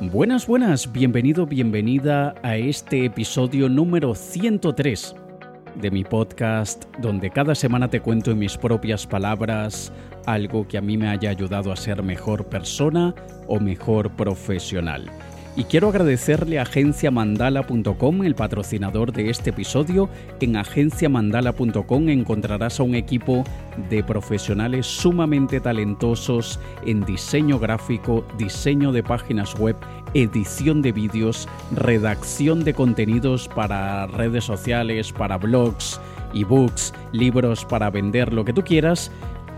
Buenas, buenas, bienvenido, bienvenida a este episodio número 103 de mi podcast, donde cada semana te cuento en mis propias palabras algo que a mí me haya ayudado a ser mejor persona o mejor profesional. Y quiero agradecerle a agenciamandala.com, el patrocinador de este episodio. En agenciamandala.com encontrarás a un equipo de profesionales sumamente talentosos en diseño gráfico, diseño de páginas web, edición de vídeos, redacción de contenidos para redes sociales, para blogs, ebooks, libros para vender lo que tú quieras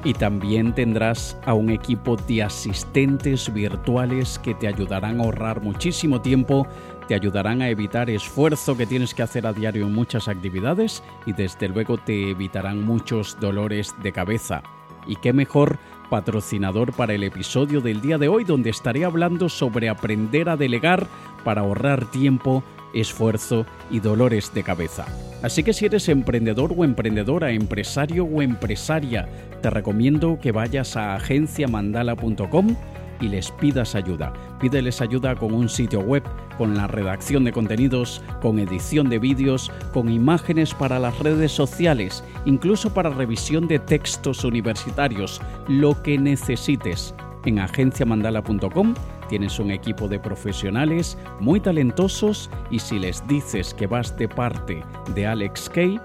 y también tendrás a un equipo de asistentes virtuales que te ayudarán a ahorrar muchísimo tiempo, te ayudarán a evitar esfuerzo que tienes que hacer a diario en muchas actividades y desde luego te evitarán muchos dolores de cabeza. Y qué mejor patrocinador para el episodio del día de hoy donde estaré hablando sobre aprender a delegar para ahorrar tiempo esfuerzo y dolores de cabeza. Así que si eres emprendedor o emprendedora, empresario o empresaria, te recomiendo que vayas a agenciamandala.com y les pidas ayuda. Pídeles ayuda con un sitio web, con la redacción de contenidos, con edición de vídeos, con imágenes para las redes sociales, incluso para revisión de textos universitarios, lo que necesites. En agenciamandala.com tienes un equipo de profesionales muy talentosos y si les dices que vas de parte de Alex Kay,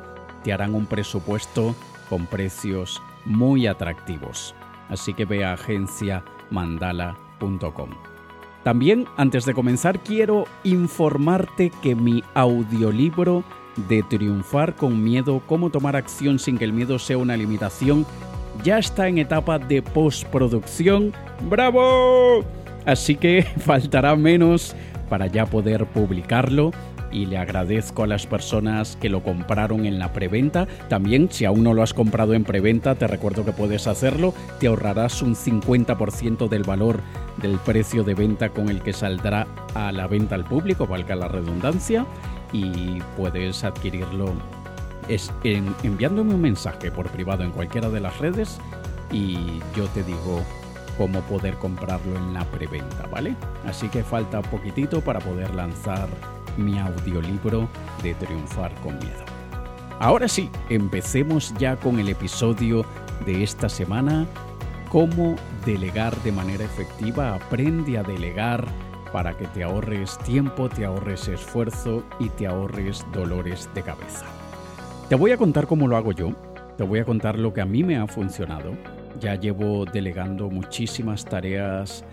te harán un presupuesto con precios muy atractivos. Así que ve a agenciamandala.com. También, antes de comenzar, quiero informarte que mi audiolibro de Triunfar con Miedo, cómo tomar acción sin que el miedo sea una limitación, ya está en etapa de postproducción. ¡Bravo! Así que faltará menos para ya poder publicarlo y le agradezco a las personas que lo compraron en la preventa. También, si aún no lo has comprado en preventa, te recuerdo que puedes hacerlo. Te ahorrarás un 50% del valor del precio de venta con el que saldrá a la venta al público, valga la redundancia, y puedes adquirirlo es enviándome un mensaje por privado en cualquiera de las redes y yo te digo cómo poder comprarlo en la preventa, ¿vale? Así que falta poquitito para poder lanzar mi audiolibro de Triunfar con Miedo. Ahora sí, empecemos ya con el episodio de esta semana. Cómo delegar de manera efectiva. Aprende a delegar para que te ahorres tiempo, te ahorres esfuerzo y te ahorres dolores de cabeza. Te voy a contar cómo lo hago yo. Te voy a contar lo que a mí me ha funcionado ya llevo delegando muchísimas tareas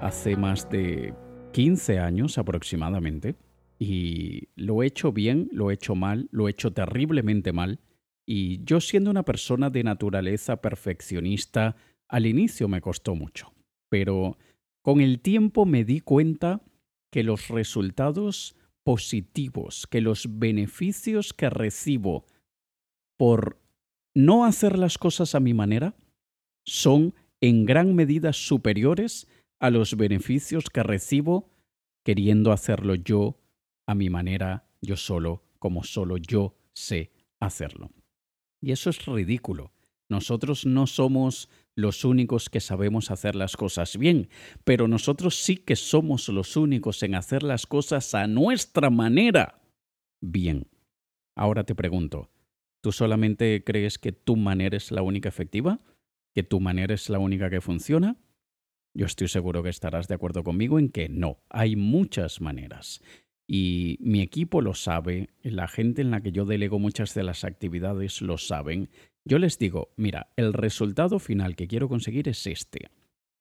hace más de 15 años aproximadamente y lo he hecho bien, lo he hecho mal, lo he hecho terriblemente mal. Y yo siendo una persona de naturaleza perfeccionista, al inicio me costó mucho, pero con el tiempo me di cuenta que los resultados positivos, que los beneficios que recibo por no hacer las cosas a mi manera, son en gran medida superiores a los beneficios que recibo queriendo hacerlo yo a mi manera, yo solo, como solo yo sé hacerlo. Y eso es ridículo. Nosotros no somos los únicos que sabemos hacer las cosas bien, pero nosotros sí que somos los únicos en hacer las cosas a nuestra manera bien. Ahora te pregunto, ¿tú solamente crees que tu manera es la única efectiva? Que tu manera es la única que funciona? Yo estoy seguro que estarás de acuerdo conmigo en que no, hay muchas maneras. Y mi equipo lo sabe, la gente en la que yo delego muchas de las actividades lo saben. Yo les digo, mira, el resultado final que quiero conseguir es este.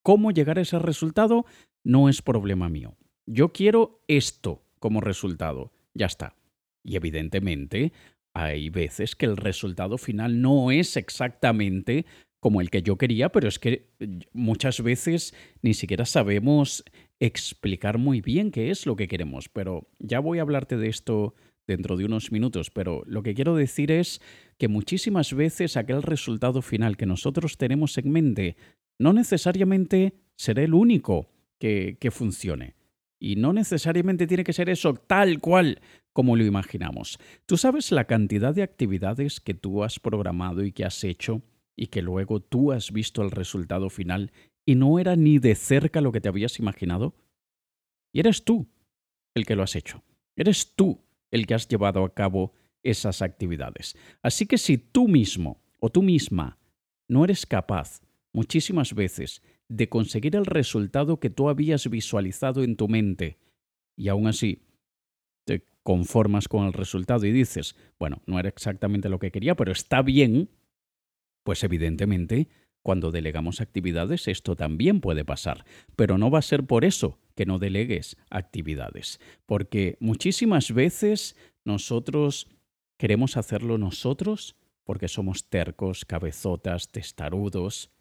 ¿Cómo llegar a ese resultado? No es problema mío. Yo quiero esto como resultado. Ya está. Y evidentemente, hay veces que el resultado final no es exactamente como el que yo quería, pero es que eh, muchas veces ni siquiera sabemos explicar muy bien qué es lo que queremos. Pero ya voy a hablarte de esto dentro de unos minutos, pero lo que quiero decir es que muchísimas veces aquel resultado final que nosotros tenemos en mente no necesariamente será el único que, que funcione. Y no necesariamente tiene que ser eso tal cual como lo imaginamos. Tú sabes la cantidad de actividades que tú has programado y que has hecho y que luego tú has visto el resultado final y no era ni de cerca lo que te habías imaginado? Y eres tú el que lo has hecho. Eres tú el que has llevado a cabo esas actividades. Así que si tú mismo o tú misma no eres capaz muchísimas veces de conseguir el resultado que tú habías visualizado en tu mente y aún así te conformas con el resultado y dices, bueno, no era exactamente lo que quería, pero está bien, pues evidentemente cuando delegamos actividades esto también puede pasar, pero no va a ser por eso que no delegues actividades, porque muchísimas veces nosotros queremos hacerlo nosotros porque somos tercos, cabezotas, testarudos.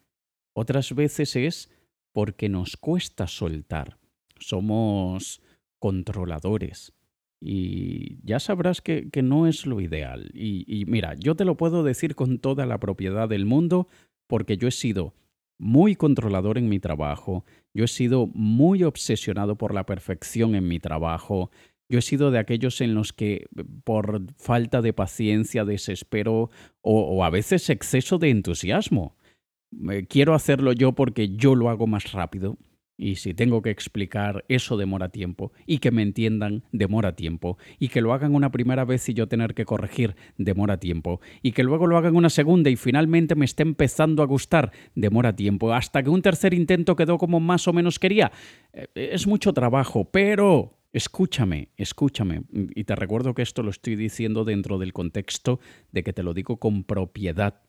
Otras veces es porque nos cuesta soltar. Somos controladores. Y ya sabrás que, no es lo ideal. Y, y mira, yo te lo puedo decir con toda la propiedad del mundo porque yo he sido muy controlador en mi trabajo, yo he sido muy obsesionado por la perfección en mi trabajo, yo he sido de aquellos en los que por falta de paciencia, desespero o, a veces exceso de entusiasmo, quiero hacerlo yo porque yo lo hago más rápido, y si tengo que explicar, eso demora tiempo. Y que me entiendan, demora tiempo. Y que lo hagan una primera vez y yo tener que corregir, demora tiempo. Y que luego lo hagan una segunda y finalmente me esté empezando a gustar, demora tiempo. Hasta que un tercer intento quedó como más o menos quería. Eh, es mucho trabajo, pero... Escúchame, escúchame. Y te recuerdo que esto lo estoy diciendo dentro del contexto de que te lo digo con propiedad,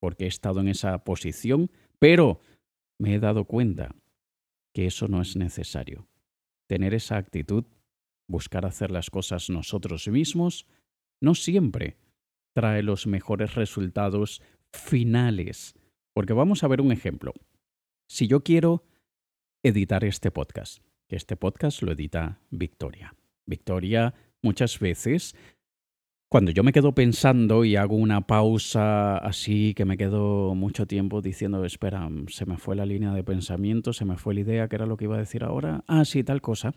porque he estado en esa posición, pero me he dado cuenta que eso no es necesario. Tener esa actitud, buscar hacer las cosas nosotros mismos, no siempre trae los mejores resultados finales. Porque vamos a ver un ejemplo. Si yo quiero editar este podcast, que este podcast lo edita Victoria. Victoria muchas veces cuando yo me quedo pensando y hago una pausa así, que me quedo mucho tiempo diciendo, espera, se me fue la línea de pensamiento, se me fue la idea, ¿qué era lo que iba a decir ahora? Ah, sí, tal cosa.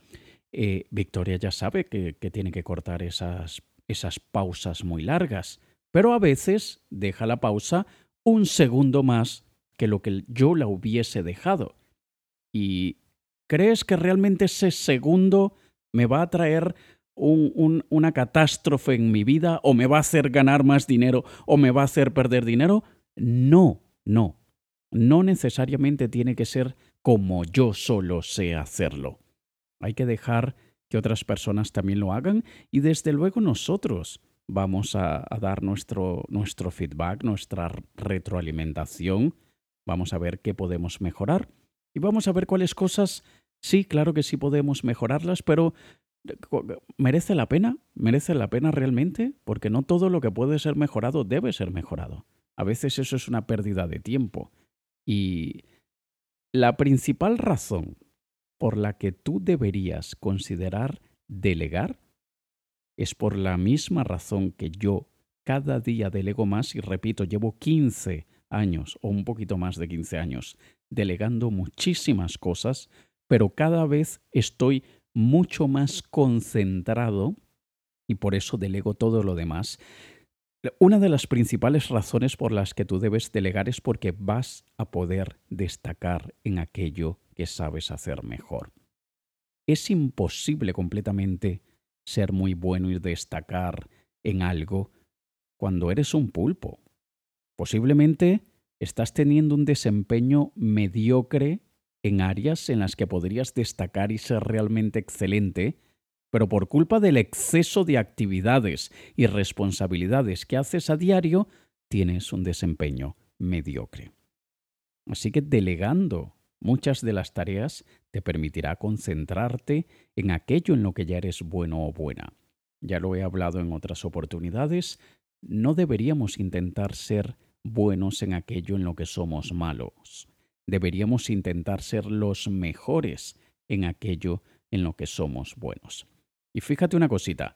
Eh, Victoria ya sabe que, que tiene que cortar esas, esas pausas muy largas, pero a veces deja la pausa un segundo más que lo que yo la hubiese dejado. ¿Y crees que realmente ese segundo me va a traer una catástrofe en mi vida o me va a hacer ganar más dinero o me va a hacer perder dinero. No, no. No necesariamente tiene que ser como yo solo sé hacerlo. Hay que dejar que otras personas también lo hagan y desde luego nosotros vamos a, a dar nuestro, nuestro feedback, nuestra retroalimentación. Vamos a ver qué podemos mejorar y vamos a ver cuáles cosas Sí, claro que sí podemos mejorarlas, pero ¿Merece la pena? ¿Merece la pena realmente? Porque no todo lo que puede ser mejorado debe ser mejorado. A veces eso es una pérdida de tiempo. Y la principal razón por la que tú deberías considerar delegar es por la misma razón que yo cada día delego más y repito, llevo 15 años o un poquito más de 15 años delegando muchísimas cosas, pero cada vez estoy mucho más concentrado y por eso delego todo lo demás. Una de las principales razones por las que tú debes delegar es porque vas a poder destacar en aquello que sabes hacer mejor. Es imposible completamente ser muy bueno y destacar en algo cuando eres un pulpo. Posiblemente estás teniendo un desempeño mediocre en áreas en las que podrías destacar y ser realmente excelente, pero por culpa del exceso de actividades y responsabilidades que haces a diario, tienes un desempeño mediocre. Así que delegando muchas de las tareas te permitirá concentrarte en aquello en lo que ya eres bueno o buena. Ya lo he hablado en otras oportunidades, no deberíamos intentar ser buenos en aquello en lo que somos malos deberíamos intentar ser los mejores en aquello en lo que somos buenos. Y fíjate una cosita,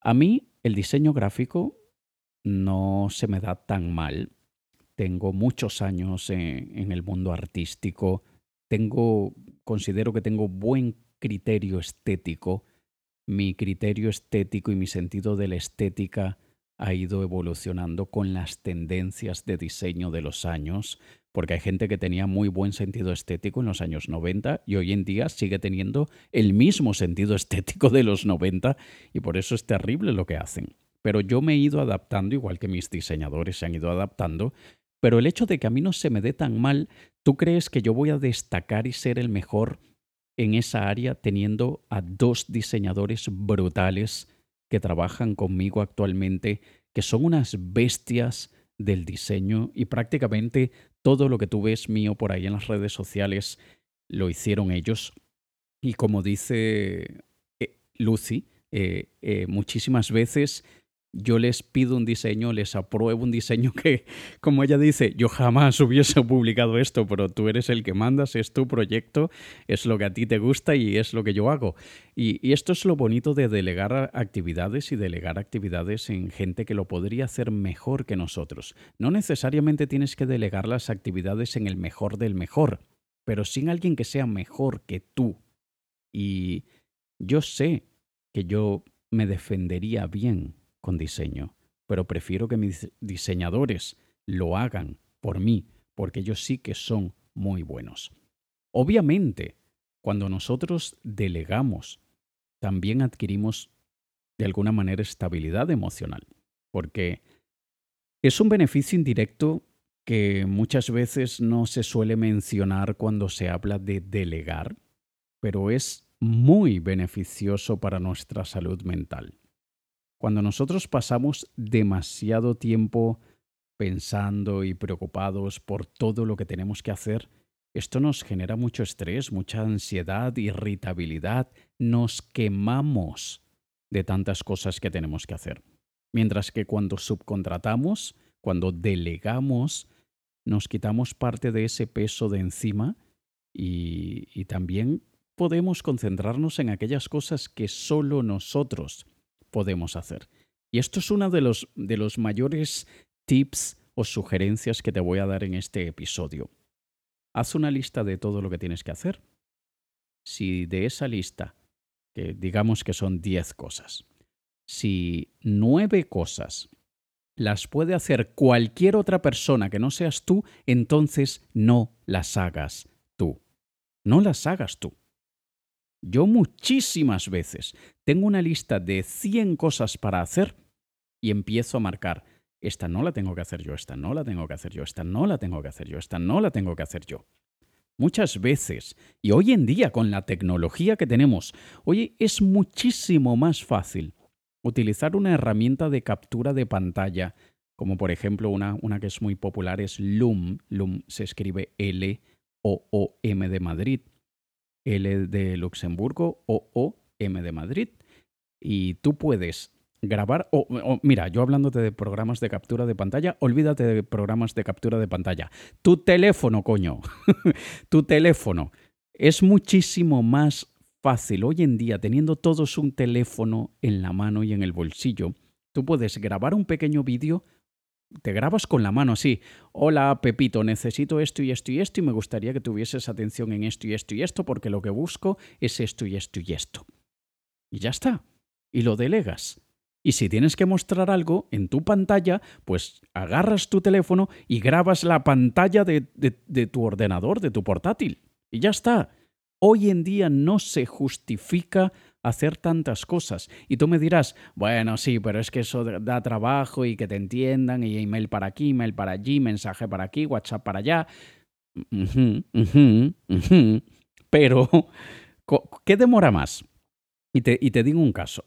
a mí el diseño gráfico no se me da tan mal. Tengo muchos años en, el mundo artístico, tengo, considero que tengo buen criterio estético. Mi criterio estético y mi sentido de la estética ha ido evolucionando con las tendencias de diseño de los años, porque hay gente que tenía muy buen sentido estético en los años 90 y hoy en día sigue teniendo el mismo sentido estético de los 90 y por eso es terrible lo que hacen. Pero yo me he ido adaptando, igual que mis diseñadores se han ido adaptando, pero el hecho de que a mí no se me dé tan mal, ¿tú crees que yo voy a destacar y ser el mejor en esa área teniendo a dos diseñadores brutales que trabajan conmigo actualmente, que son unas bestias del diseño y prácticamente todo lo que tú ves mío por ahí en las redes sociales lo hicieron ellos. Y como dice eh, Lucy, eh, eh, muchísimas veces yo les pido un diseño, les apruebo un diseño que, como ella dice, yo jamás hubiese publicado esto, pero tú eres el que mandas, es tu proyecto, es lo que a ti te gusta y es lo que yo hago. Y, esto es lo bonito de delegar actividades y delegar actividades en gente que lo podría hacer mejor que nosotros. No necesariamente tienes que delegar las actividades en el mejor del mejor, pero sin alguien que sea mejor que tú. Y yo sé que yo me defendería bien con diseño, pero prefiero que mis diseñadores lo hagan por mí, porque ellos sí que son muy buenos. Obviamente, cuando nosotros delegamos, también adquirimos de alguna manera estabilidad emocional, porque es un beneficio indirecto que muchas veces no se suele mencionar cuando se habla de delegar, pero es muy beneficioso para nuestra salud mental. Cuando nosotros pasamos demasiado tiempo pensando y preocupados por todo lo que tenemos que hacer, esto nos genera mucho estrés, mucha ansiedad, irritabilidad, nos quemamos de tantas cosas que tenemos que hacer. Mientras que cuando subcontratamos, cuando delegamos, nos quitamos parte de ese peso de encima y, y también podemos concentrarnos en aquellas cosas que solo nosotros podemos hacer. Y esto es uno de los, de los mayores tips o sugerencias que te voy a dar en este episodio. Haz una lista de todo lo que tienes que hacer. Si de esa lista, que digamos que son 10 cosas, si nueve cosas las puede hacer cualquier otra persona que no seas tú, entonces no las hagas tú. No las hagas tú. Yo muchísimas veces tengo una lista de 100 cosas para hacer y empiezo a marcar, esta no la tengo que hacer yo, esta no la tengo que hacer yo, esta no la tengo que hacer yo, esta no la tengo que hacer yo. Muchas veces, y hoy en día con la tecnología que tenemos, hoy es muchísimo más fácil utilizar una herramienta de captura de pantalla, como por ejemplo una, una que es muy popular es Loom. Loom se escribe L-O-O-M de Madrid L de Luxemburgo o O M de Madrid. Y tú puedes grabar, o, mira, yo hablándote de programas de captura de pantalla, olvídate de programas de captura de pantalla. Tu teléfono, coño, tu teléfono. Es muchísimo más fácil hoy en día, teniendo todos un teléfono en la mano y en el bolsillo, tú puedes grabar un pequeño vídeo te grabas con la mano así. Hola, Pepito, necesito esto y esto y esto y me gustaría que tuvieses atención en esto y esto y esto porque lo que busco es esto y esto y esto. Y ya está. Y lo delegas. Y si tienes que mostrar algo en tu pantalla, pues agarras tu teléfono y grabas la pantalla de, de tu ordenador, de tu portátil. Y ya está. Hoy en día no se justifica hacer tantas cosas. Y tú me dirás, bueno, sí, pero es que eso da trabajo y que te entiendan, y email para aquí, email para allí, mensaje para aquí, WhatsApp para allá. Pero, ¿qué demora más? Y te, y te digo un caso.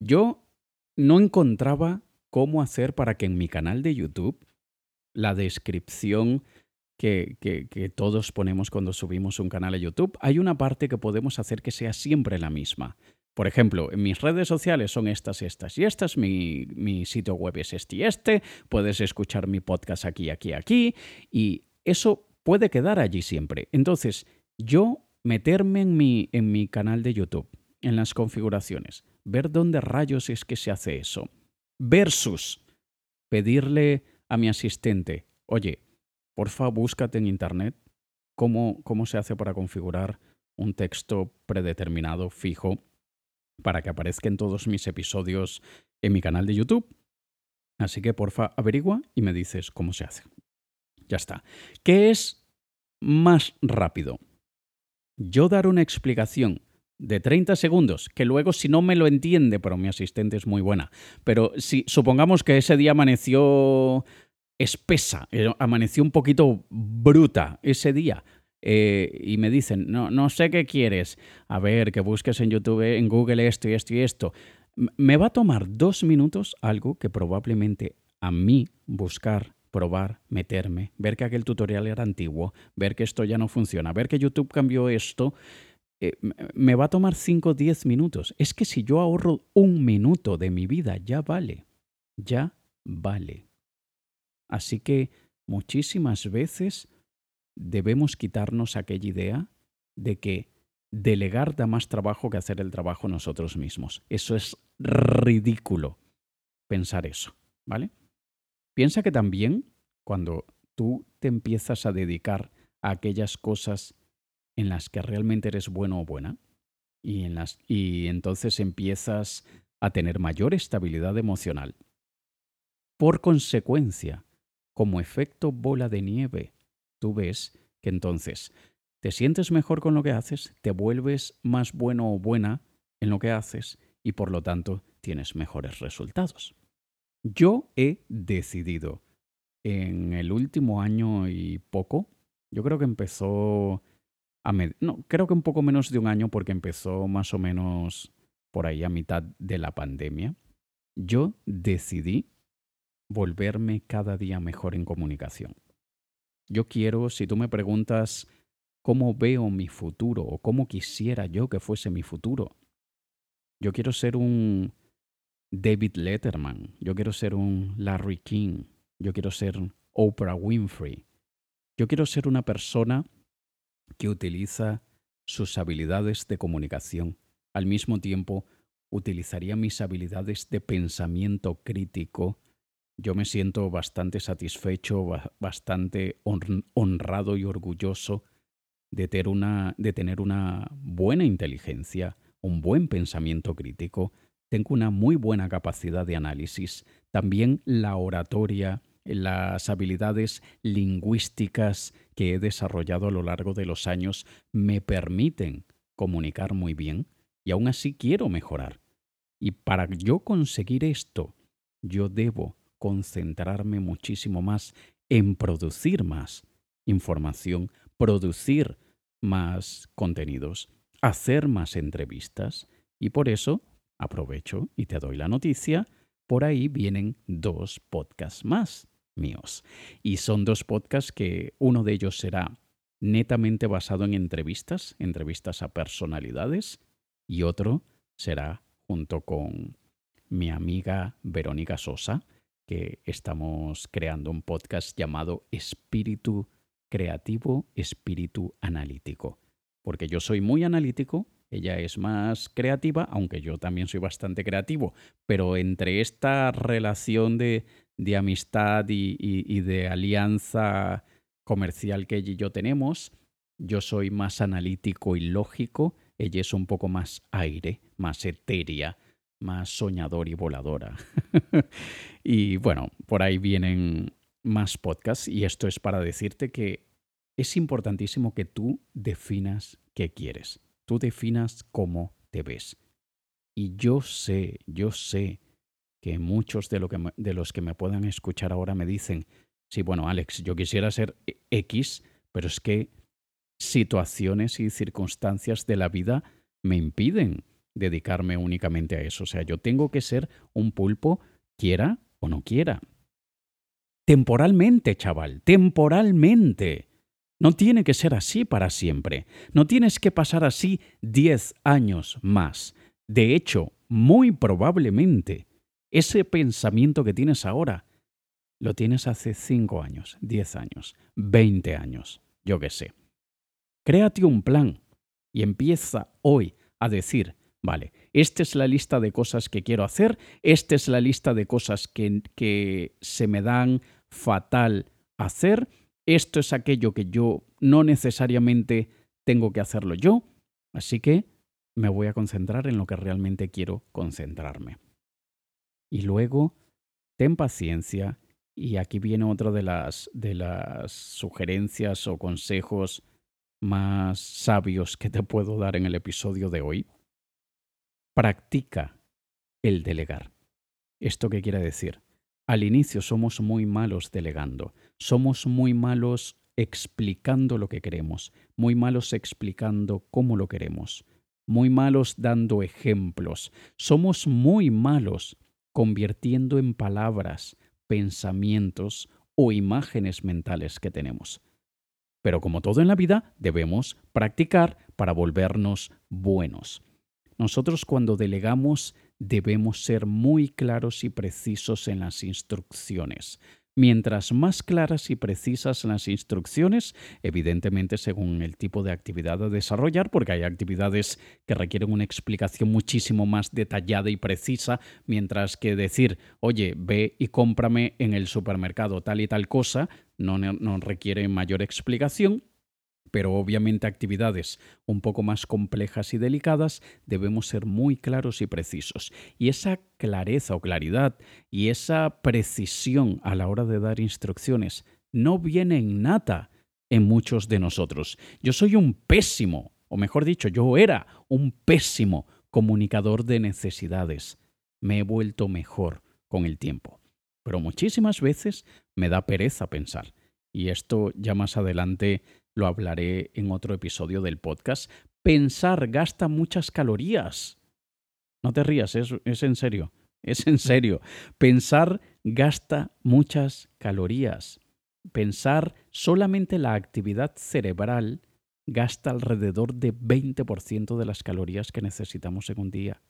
Yo no encontraba cómo hacer para que en mi canal de YouTube la descripción que, que, que, todos ponemos cuando subimos un canal a YouTube, hay una parte que podemos hacer que sea siempre la misma. Por ejemplo, en mis redes sociales son estas, estas y estas, mi, sitio web es este y este, puedes escuchar mi podcast aquí, aquí, aquí, y eso puede quedar allí siempre. Entonces, yo meterme en mi, en mi canal de YouTube, en las configuraciones, ver dónde rayos es que se hace eso, versus pedirle a mi asistente, oye, porfa, búscate en Internet cómo, cómo se hace para configurar un texto predeterminado, fijo, para que aparezca en todos mis episodios en mi canal de YouTube. Así que porfa, averigua y me dices cómo se hace. Ya está. ¿Qué es más rápido? Yo dar una explicación de 30 segundos, que luego si no me lo entiende, pero mi asistente es muy buena, pero si supongamos que ese día amaneció espesa, eh, amaneció un poquito bruta ese día, eh, y me dicen, no, no sé qué quieres, a ver, que busques en YouTube, en Google esto y esto y esto, me va a tomar dos minutos algo que probablemente a mí buscar, probar, meterme, ver que aquel tutorial era antiguo, ver que esto ya no funciona, ver que YouTube cambió esto, eh, me va a tomar 5 o 10 minutos. Es que si yo ahorro un minuto de mi vida, ya vale. Ya vale. Así que muchísimas veces debemos quitarnos aquella idea de que delegar da más trabajo que hacer el trabajo nosotros mismos. Eso es ridículo pensar eso, ¿vale? Piensa que también cuando tú te empiezas a dedicar a aquellas cosas en las que realmente eres bueno o buena y, en las, y entonces empiezas a tener mayor estabilidad emocional. Por consecuencia, como efecto bola de nieve, tú ves que entonces te sientes mejor con lo que haces, te vuelves más bueno o buena en lo que haces y por lo tanto tienes mejores resultados. Yo he decidido en el último año y poco, yo creo que empezó a no, creo que un poco menos de un año porque empezó más o menos por ahí a mitad de la pandemia, yo decidí volverme cada día mejor en comunicación. Yo quiero, si tú me preguntas cómo veo mi futuro o cómo quisiera yo que fuese mi futuro, yo quiero ser un David Letterman, yo quiero ser un Larry King, yo quiero ser Oprah Winfrey, yo quiero ser una persona que utiliza sus habilidades de comunicación. Al mismo tiempo, utilizaría mis habilidades de pensamiento crítico. Yo me siento bastante satisfecho, bastante honrado y orgulloso de tener, una, de tener una buena inteligencia, un buen pensamiento crítico. Tengo una muy buena capacidad de análisis. También la oratoria, las habilidades lingüísticas que he desarrollado a lo largo de los años me permiten comunicar muy bien y aún así quiero mejorar. Y para yo conseguir esto, yo debo concentrarme muchísimo más en producir más información, producir más contenidos, hacer más entrevistas. Y por eso aprovecho y te doy la noticia, por ahí vienen dos podcasts más míos. Y son dos podcasts que uno de ellos será netamente basado en entrevistas, entrevistas a personalidades, y otro será junto con mi amiga Verónica Sosa, que estamos creando un podcast llamado Espíritu Creativo, Espíritu Analítico. Porque yo soy muy analítico, ella es más creativa, aunque yo también soy bastante creativo, pero entre esta relación de, de amistad y, de alianza comercial que ella y yo tenemos. Yo soy más analítico y lógico, ella es un poco más aire, más etérea, más soñador y voladora. y bueno, por ahí vienen más podcasts y esto es para decirte que es importantísimo que tú definas qué quieres, tú definas cómo te ves. Y yo sé, yo sé que muchos de, lo que de los que me puedan escuchar ahora me dicen, sí, bueno, Alex, yo quisiera ser e, X, pero es que situaciones y circunstancias de la vida me impiden dedicarme únicamente a eso. O sea, yo tengo que ser un pulpo, quiera o no quiera. Temporalmente, chaval, temporalmente. No tiene que ser así para siempre. No tienes que pasar así diez años más. De hecho, muy probablemente ese pensamiento que tienes ahora, lo tienes hace 5 años, 10 años, 20 años, yo qué sé. Créate un plan y empieza hoy a decir, vale, esta es la lista de cosas que quiero hacer, esta es la lista de cosas que, que se me dan fatal hacer, esto es aquello que yo no necesariamente tengo que hacerlo yo, así que me voy a concentrar en lo que realmente quiero concentrarme. Y luego ten paciencia. Y aquí viene otra de las, de las sugerencias o consejos más sabios que te puedo dar en el episodio de hoy. Practica el delegar. ¿Esto qué quiere decir? Al inicio somos muy malos delegando, somos muy malos explicando lo que queremos, muy malos explicando cómo lo queremos, muy malos dando ejemplos, somos muy malos convirtiendo en palabras, pensamientos o imágenes mentales que tenemos. Pero como todo en la vida, debemos practicar para volvernos buenos. Nosotros cuando delegamos debemos ser muy claros y precisos en las instrucciones. Mientras más claras y precisas las instrucciones, evidentemente según el tipo de actividad a desarrollar, porque hay actividades que requieren una explicación muchísimo más detallada y precisa, mientras que decir, oye, ve y cómprame en el supermercado tal y tal cosa, no, no requiere mayor explicación, pero obviamente actividades un poco más complejas y delicadas debemos ser muy claros y precisos. Y esa clareza o claridad y esa precisión a la hora de dar instrucciones no viene innata en muchos de nosotros. Yo soy un pésimo, o mejor dicho, yo era un pésimo comunicador de necesidades. Me he vuelto mejor con el tiempo. Pero muchísimas veces me da pereza pensar. Y esto ya más adelante lo hablaré en otro episodio del podcast. Pensar gasta muchas calorías. No te rías, es, es en serio. Es en serio. Pensar gasta muchas calorías. Pensar solamente la actividad cerebral gasta alrededor de 20% de las calorías que necesitamos en un día.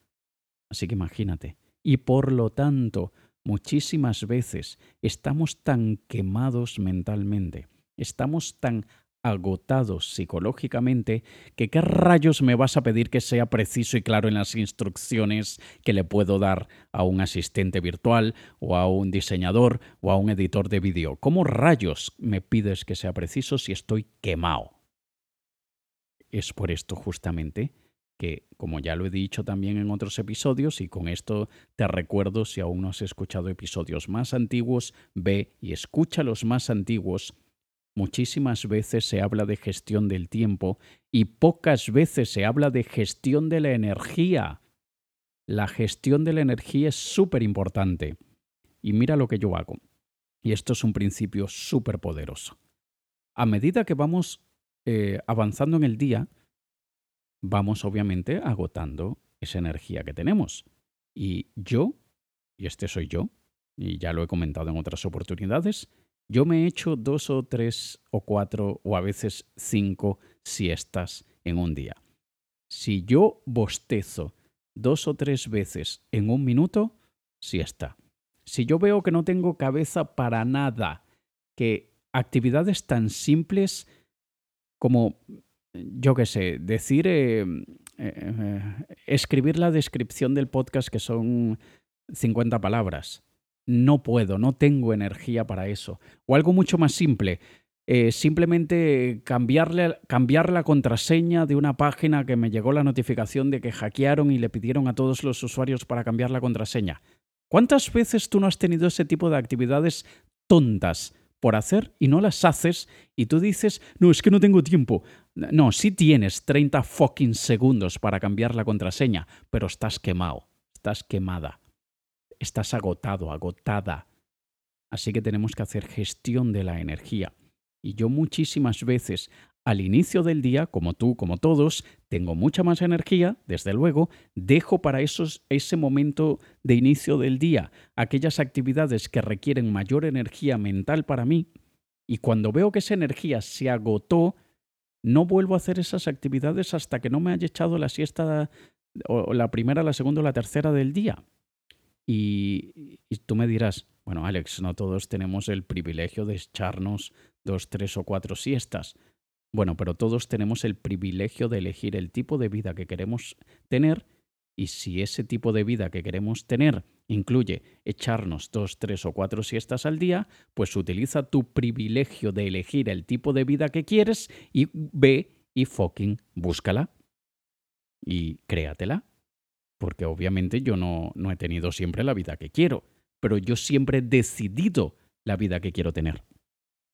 Así que imagínate. Y por lo tanto, muchísimas veces estamos tan quemados mentalmente, estamos tan agotados psicológicamente que qué rayos me vas a pedir que sea preciso y claro en las instrucciones que le puedo dar a un asistente virtual o a un diseñador o a un editor de vídeo. ¿Cómo rayos me pides que sea preciso si estoy quemado? Es por esto justamente que, como ya lo he dicho también en otros episodios, y con esto te recuerdo, si aún no has escuchado episodios más antiguos, ve y escucha los más antiguos Muchísimas veces se habla de gestión del tiempo y pocas veces se habla de gestión de la energía. La gestión de la energía es súper importante. Y mira lo que yo hago. Y esto es un principio súper poderoso. A medida que vamos eh, avanzando en el día, vamos obviamente agotando esa energía que tenemos. Y yo, y este soy yo, y ya lo he comentado en otras oportunidades, yo me he hecho dos o tres o cuatro o a veces cinco siestas en un día. Si yo bostezo dos o tres veces en un minuto, siesta. Si yo veo que no tengo cabeza para nada, que actividades tan simples como, yo qué sé, decir, eh, eh, eh, escribir la descripción del podcast que son 50 palabras no puedo, no tengo energía para eso. O algo mucho más simple, eh, simplemente cambiarle, cambiar la contraseña de una página que me llegó la notificación de que hackearon y le pidieron a todos los usuarios para cambiar la contraseña. ¿Cuántas veces tú no has tenido ese tipo de actividades tontas por hacer y no las haces y tú dices, no, es que no tengo tiempo? No, sí tienes 30 fucking segundos para cambiar la contraseña, pero estás quemado, estás quemada estás agotado, agotada. Así que tenemos que hacer gestión de la energía. Y yo muchísimas veces al inicio del día, como tú, como todos, tengo mucha más energía, desde luego, dejo para esos, ese momento de inicio del día aquellas actividades que requieren mayor energía mental para mí, y cuando veo que esa energía se agotó, no vuelvo a hacer esas actividades hasta que no me haya echado la siesta o la primera, la segunda o la tercera del día. Y, tú me dirás, bueno, Alex, no todos tenemos el privilegio de echarnos dos, tres o cuatro siestas. Bueno, pero todos tenemos el privilegio de elegir el tipo de vida que queremos tener y si ese tipo de vida que queremos tener incluye echarnos dos, tres o cuatro siestas al día, pues utiliza tu privilegio de elegir el tipo de vida que quieres y ve y fucking búscala y créatela porque obviamente yo no, no he tenido siempre la vida que quiero, pero yo siempre he decidido la vida que quiero tener.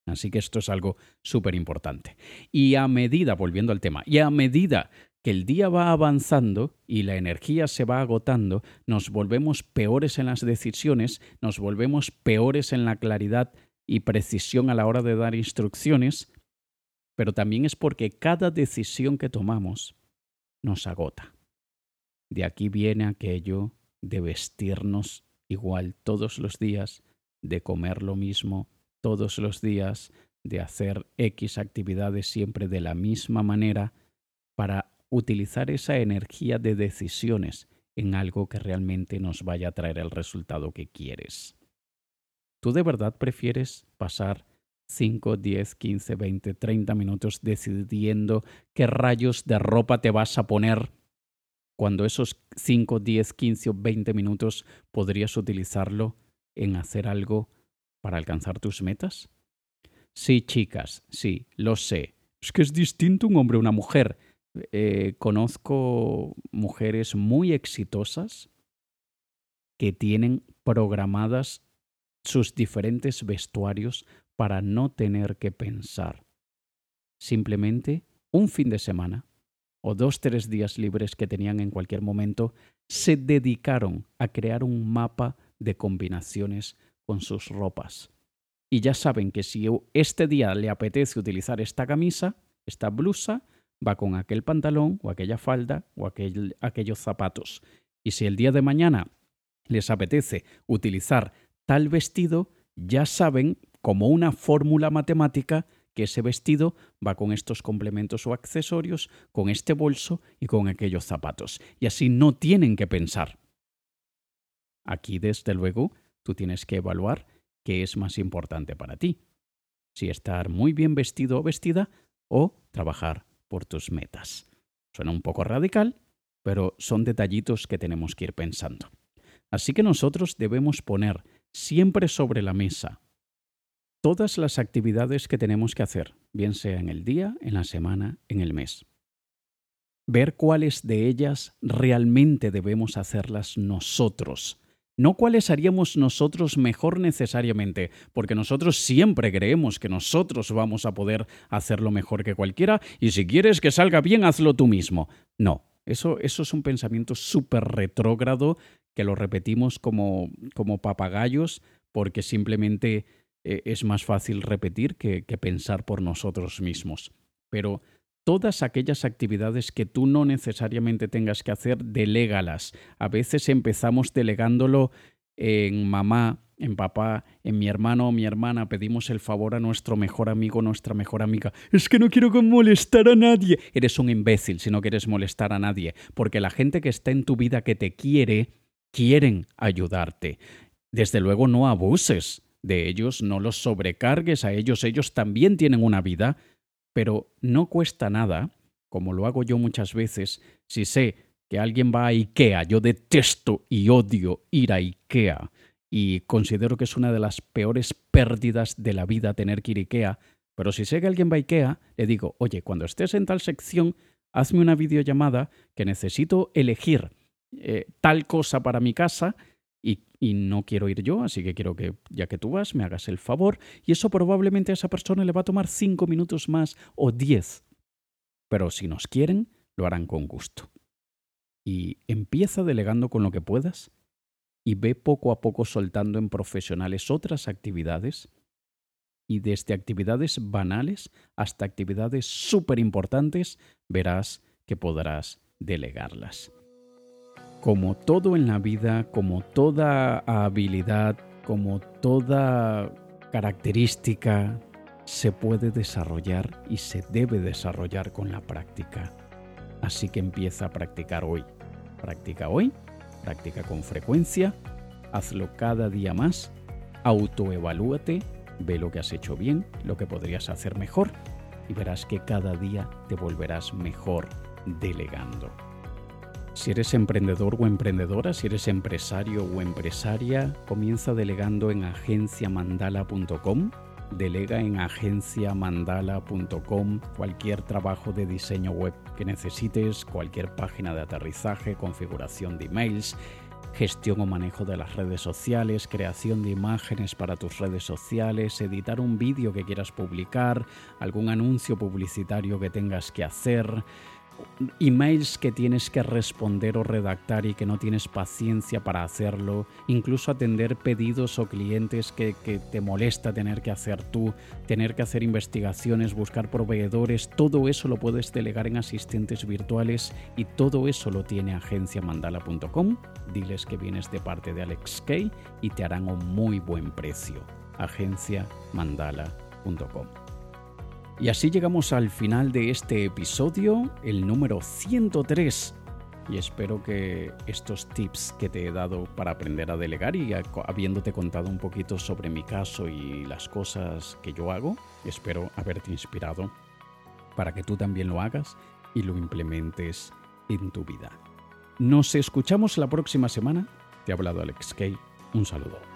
Así que esto es algo súper importante. Y a medida, volviendo al tema, y a medida que el día va avanzando y la energía se va agotando, nos volvemos peores en las decisiones, nos volvemos peores en la claridad y precisión a la hora de dar instrucciones, pero también es porque cada decisión que tomamos nos agota. De aquí viene aquello de vestirnos igual todos los días, de comer lo mismo todos los días, de hacer X actividades siempre de la misma manera, para utilizar esa energía de decisiones en algo que realmente nos vaya a traer el resultado que quieres. ¿Tú de verdad prefieres pasar 5, 10, 15, 20, 30 minutos decidiendo qué rayos de ropa te vas a poner cuando esos 5, 10, 15 o 20 minutos podrías utilizarlo en hacer algo para alcanzar tus metas? Sí, chicas, sí, lo sé. Es que es distinto un hombre o una mujer. Eh, conozco mujeres muy exitosas que tienen programadas sus diferentes vestuarios para no tener que pensar. Simplemente un fin de semana o dos, tres días libres que tenían en cualquier momento, se dedicaron a crear un mapa de combinaciones con sus ropas. Y ya saben que si este día le apetece utilizar esta camisa, esta blusa, va con aquel pantalón o aquella falda o aquellos zapatos. Y si el día de mañana les apetece utilizar tal vestido, ya saben, como una fórmula matemática, que ese vestido va con estos complementos o accesorios, con este bolso y con aquellos zapatos. Y así no tienen que pensar. Aquí, desde luego, tú tienes que evaluar qué es más importante para ti. Si estar muy bien vestido o vestida o trabajar por tus metas. Suena un poco radical, pero son detallitos que tenemos que ir pensando. Así que nosotros debemos poner siempre sobre la mesa todas las actividades que tenemos que hacer, bien sea en el día, en la semana, en el mes. Ver cuáles de ellas realmente debemos hacerlas nosotros no cuáles haríamos nosotros mejor necesariamente, porque nosotros siempre creemos que nosotros vamos a poder hacerlo mejor que cualquiera y si quieres que salga bien, hazlo tú mismo. No, eso, eso es un pensamiento súper retrógrado que lo repetimos como, como papagayos porque simplemente eh, es más fácil repetir que, pensar por nosotros mismos. Pero todas aquellas actividades que tú no necesariamente tengas que hacer, delégalas. A veces empezamos delegándolo en mamá, en papá, en mi hermano o mi hermana, pedimos el favor a nuestro mejor amigo nuestra mejor amiga. Es que no quiero molestar a nadie. Eres un imbécil si no quieres molestar a nadie, porque la gente que está en tu vida que te quiere, quieren ayudarte. Desde luego no abuses de ellos, no los sobrecargues a ellos, ellos también tienen una vida, pero no cuesta nada, como lo hago yo muchas veces, si sé que alguien va a IKEA, yo detesto y odio ir a IKEA y considero que es una de las peores pérdidas de la vida tener que ir a IKEA, pero si sé que alguien va a IKEA, le digo, oye, cuando estés en tal sección, hazme una videollamada que necesito elegir eh, tal cosa para mi casa y, no quiero ir yo, así que quiero que, ya que tú vas, me hagas el favor. Y eso probablemente a esa persona le va a tomar cinco minutos más o diez. Pero si nos quieren, lo harán con gusto. Y empieza delegando con lo que puedas y ve poco a poco soltando en profesionales otras actividades y desde actividades banales hasta actividades súper importantes verás que podrás delegarlas. Como todo en la vida, como toda habilidad, como toda característica, se puede desarrollar y se debe desarrollar con la práctica. Así que empieza a practicar hoy. Practica hoy, practica con frecuencia, hazlo cada día más, autoevalúate, ve lo que has hecho bien, lo que podrías hacer mejor y verás que cada día te volverás mejor delegando. Si eres emprendedor o emprendedora, si eres empresario o empresaria, comienza delegando en agenciamandala.com. Delega en agenciamandala.com cualquier trabajo de diseño web que necesites, cualquier página de aterrizaje, configuración de emails, gestión o manejo de las redes sociales, creación de imágenes para tus redes sociales, editar un vídeo que quieras publicar, algún anuncio publicitario que tengas que hacer, emails que tienes que responder o redactar y que no tienes paciencia para hacerlo, incluso atender pedidos o clientes que, te molesta tener que hacer tú, tener que hacer investigaciones, buscar proveedores, todo eso lo puedes delegar en asistentes virtuales y todo eso lo tiene agenciamandala.com. Diles que vienes de parte de Alex Kay y te harán un muy buen precio. agenciamandala.com. Y así llegamos al final de este episodio, el número 103. Y espero que estos tips que te he dado para aprender a delegar y habiéndote contado un poquito sobre mi caso y las cosas que yo hago, espero haberte inspirado para que tú también lo hagas y lo implementes en tu vida. Nos escuchamos la próxima semana. Te ha hablado Alex Kay. Un saludo.